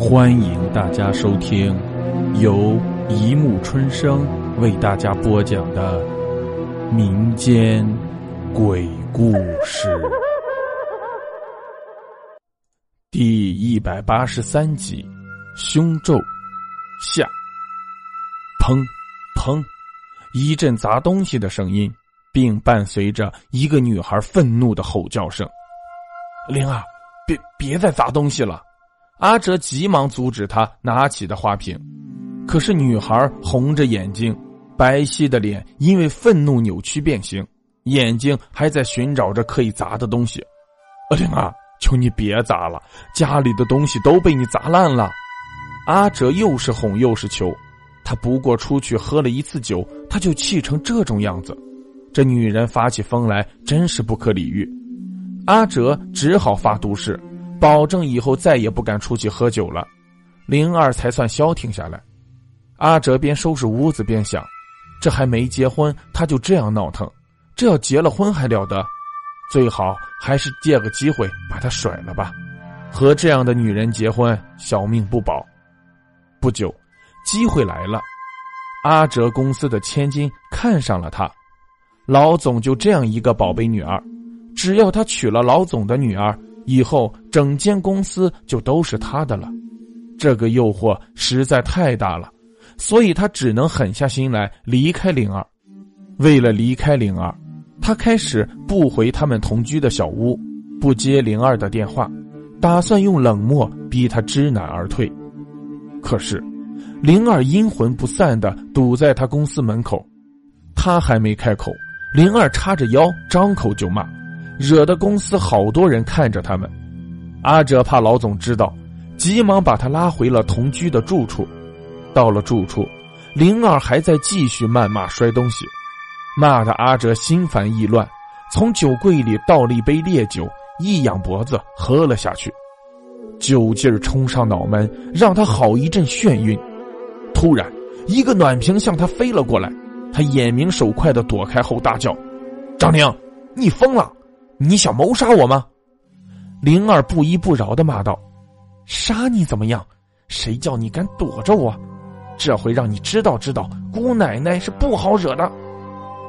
欢迎大家收听由一木春生为大家播讲的民间鬼故事第一百八十三集：凶咒下。砰砰，一阵砸东西的声音，并伴随着一个女孩愤怒的吼叫声：“灵儿，别别再砸东西了！”阿哲急忙阻止他拿起的花瓶，可是女孩红着眼睛，白皙的脸因为愤怒扭曲变形，眼睛还在寻找着可以砸的东西。阿玲啊，求你别砸了，家里的东西都被你砸烂了。阿哲又是哄又是求，他不过出去喝了一次酒，他就气成这种样子，这女人发起疯来真是不可理喻。阿哲只好发毒誓。保证以后再也不敢出去喝酒了，灵儿才算消停下来。阿哲边收拾屋子边想：这还没结婚，他就这样闹腾；这要结了婚还了得？最好还是借个机会把他甩了吧。和这样的女人结婚，小命不保。不久，机会来了，阿哲公司的千金看上了他，老总就这样一个宝贝女儿，只要他娶了老总的女儿。以后整间公司就都是他的了，这个诱惑实在太大了，所以他只能狠下心来离开灵儿。为了离开灵儿，他开始不回他们同居的小屋，不接灵儿的电话，打算用冷漠逼他知难而退。可是，灵儿阴魂不散的堵在他公司门口，他还没开口，灵儿叉着腰张口就骂。惹得公司好多人看着他们，阿哲怕老总知道，急忙把他拉回了同居的住处。到了住处，灵儿还在继续谩骂摔东西，骂的阿哲心烦意乱，从酒柜里倒了一杯烈酒，一仰脖子喝了下去，酒劲儿冲上脑门，让他好一阵眩晕。突然，一个暖瓶向他飞了过来，他眼明手快的躲开后大叫：“张宁，你疯了！”你想谋杀我吗？灵儿不依不饶的骂道：“杀你怎么样？谁叫你敢躲着我？这回让你知道知道，姑奶奶是不好惹的。”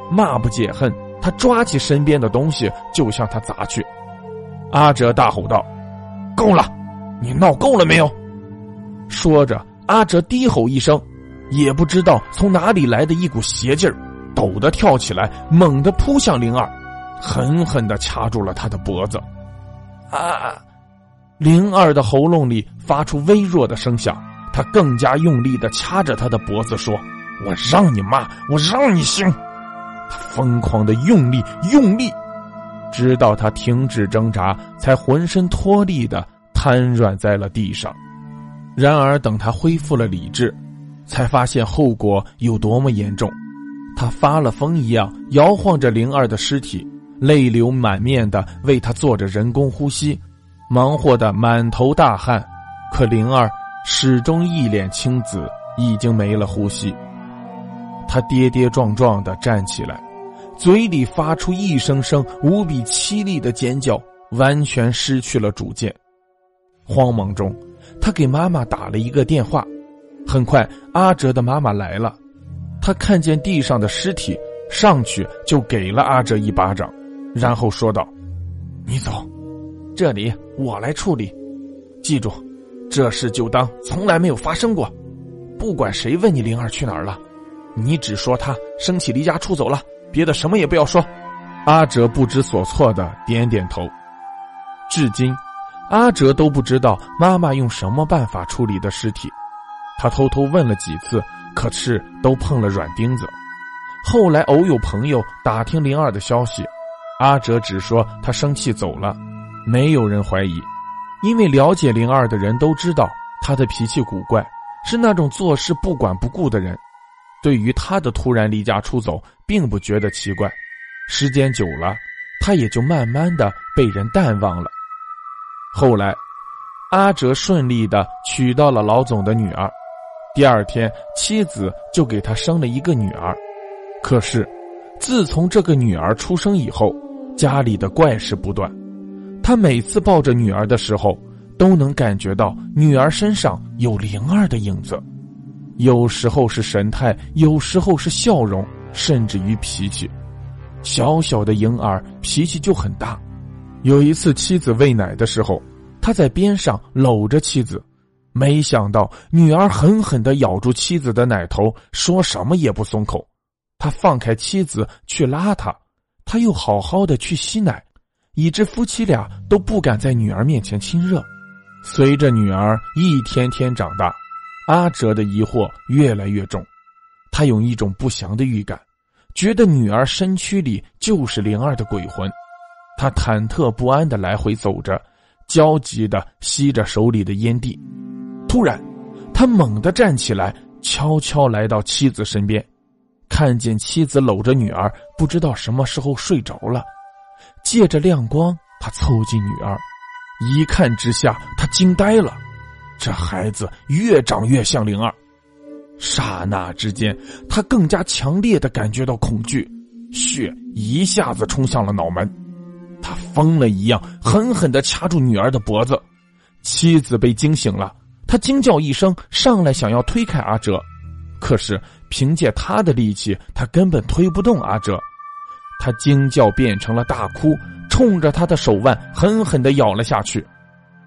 骂不解恨，他抓起身边的东西就向他砸去。阿哲大吼道：“够了！你闹够了没有？”说着，阿哲低吼一声，也不知道从哪里来的一股邪劲儿，陡的跳起来，猛地扑向灵儿。狠狠的掐住了他的脖子，啊！灵儿的喉咙里发出微弱的声响，他更加用力的掐着他的脖子说：“我让你骂，我让你凶。”他疯狂的用力用力，直到他停止挣扎，才浑身脱力的瘫软在了地上。然而，等他恢复了理智，才发现后果有多么严重。他发了疯一样摇晃着灵儿的尸体。泪流满面的为他做着人工呼吸，忙活的满头大汗，可灵儿始终一脸青紫，已经没了呼吸。他跌跌撞撞的站起来，嘴里发出一声声无比凄厉的尖叫，完全失去了主见。慌忙中，他给妈妈打了一个电话。很快，阿哲的妈妈来了，他看见地上的尸体，上去就给了阿哲一巴掌。然后说道：“你走，这里我来处理。记住，这事就当从来没有发生过。不管谁问你灵儿去哪儿了，你只说她生气离家出走了，别的什么也不要说。”阿哲不知所措的点点头。至今，阿哲都不知道妈妈用什么办法处理的尸体。他偷偷问了几次，可是都碰了软钉子。后来偶有朋友打听灵儿的消息。阿哲只说他生气走了，没有人怀疑，因为了解灵儿的人都知道他的脾气古怪，是那种做事不管不顾的人。对于他的突然离家出走，并不觉得奇怪。时间久了，他也就慢慢的被人淡忘了。后来，阿哲顺利的娶到了老总的女儿，第二天妻子就给他生了一个女儿。可是，自从这个女儿出生以后，家里的怪事不断，他每次抱着女儿的时候，都能感觉到女儿身上有灵儿的影子，有时候是神态，有时候是笑容，甚至于脾气。小小的婴儿脾气就很大。有一次妻子喂奶的时候，他在边上搂着妻子，没想到女儿狠狠的咬住妻子的奶头，说什么也不松口。他放开妻子去拉他，他又好好的去吸奶，以致夫妻俩都不敢在女儿面前亲热。随着女儿一天天长大，阿哲的疑惑越来越重，他有一种不祥的预感。觉得女儿身躯里就是灵儿的鬼魂，他忐忑不安的来回走着，焦急的吸着手里的烟蒂。突然，他猛地站起来，悄悄来到妻子身边，看见妻子搂着女儿，不知道什么时候睡着了。借着亮光，他凑近女儿，一看之下，他惊呆了，这孩子越长越像灵儿。刹那之间，他更加强烈的感觉到恐惧，血一下子冲向了脑门。他疯了一样，狠狠的掐住女儿的脖子。妻子被惊醒了，他惊叫一声，上来想要推开阿哲，可是凭借他的力气，他根本推不动阿哲。他惊叫变成了大哭，冲着他的手腕狠狠的咬了下去。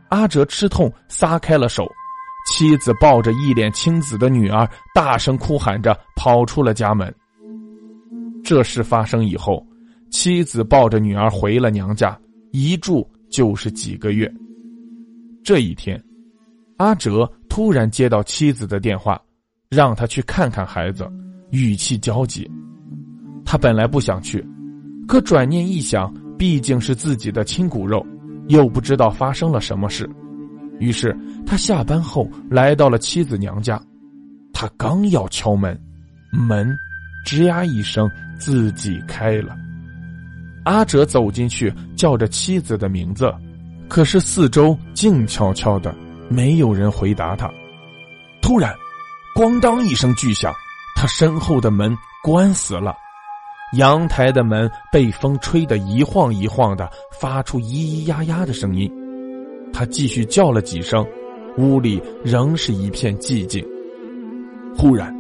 阿哲吃痛，撒开了手。妻子抱着一脸青紫的女儿，大声哭喊着跑出了家门。这事发生以后，妻子抱着女儿回了娘家，一住就是几个月。这一天，阿哲突然接到妻子的电话，让他去看看孩子，语气焦急。他本来不想去，可转念一想，毕竟是自己的亲骨肉，又不知道发生了什么事。于是他下班后来到了妻子娘家，他刚要敲门，门吱呀一声自己开了。阿哲走进去，叫着妻子的名字，可是四周静悄悄的，没有人回答他。突然，咣当一声巨响，他身后的门关死了，阳台的门被风吹得一晃一晃的，发出咿咿呀呀的声音。他继续叫了几声，屋里仍是一片寂静。忽然，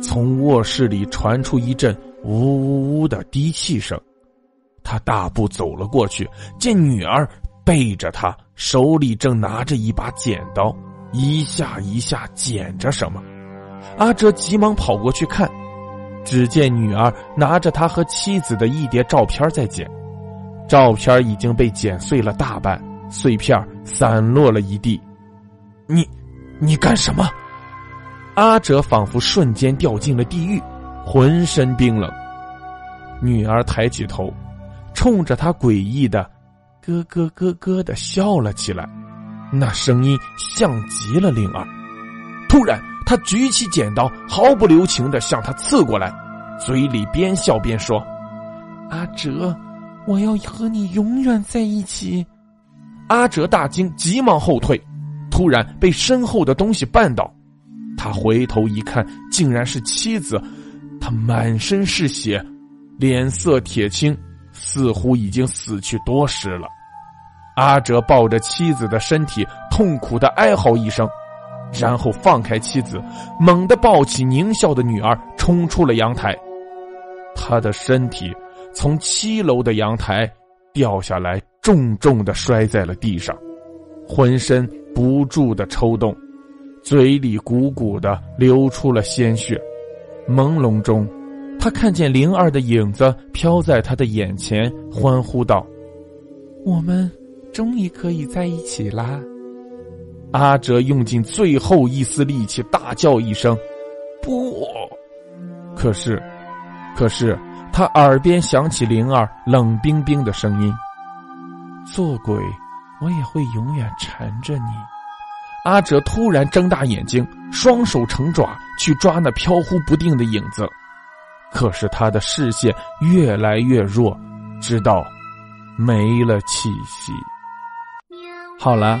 从卧室里传出一阵呜呜呜的低泣声。他大步走了过去，见女儿背着他，手里正拿着一把剪刀，一下一下剪着什么。阿哲急忙跑过去看，只见女儿拿着他和妻子的一叠照片在剪，照片已经被剪碎了大半。碎片散落了一地，你，你干什么？阿哲仿佛瞬间掉进了地狱，浑身冰冷。女儿抬起头，冲着他诡异的“咯咯咯咯”的笑了起来，那声音像极了灵儿。突然，他举起剪刀，毫不留情的向他刺过来，嘴里边笑边说：“阿哲，我要和你永远在一起。”阿哲大惊，急忙后退，突然被身后的东西绊倒。他回头一看，竟然是妻子。他满身是血，脸色铁青，似乎已经死去多时了。阿哲抱着妻子的身体，痛苦的哀嚎一声，然后放开妻子，猛地抱起狞笑的女儿，冲出了阳台。他的身体从七楼的阳台掉下来。重重的摔在了地上，浑身不住的抽动，嘴里鼓鼓的流出了鲜血。朦胧中，他看见灵儿的影子飘在他的眼前，欢呼道：“我们终于可以在一起啦！”阿哲用尽最后一丝力气，大叫一声：“不！”可是，可是他耳边响起灵儿冷冰冰的声音。做鬼，我也会永远缠着你。阿哲突然睁大眼睛，双手成爪去抓那飘忽不定的影子，可是他的视线越来越弱，直到没了气息。好了，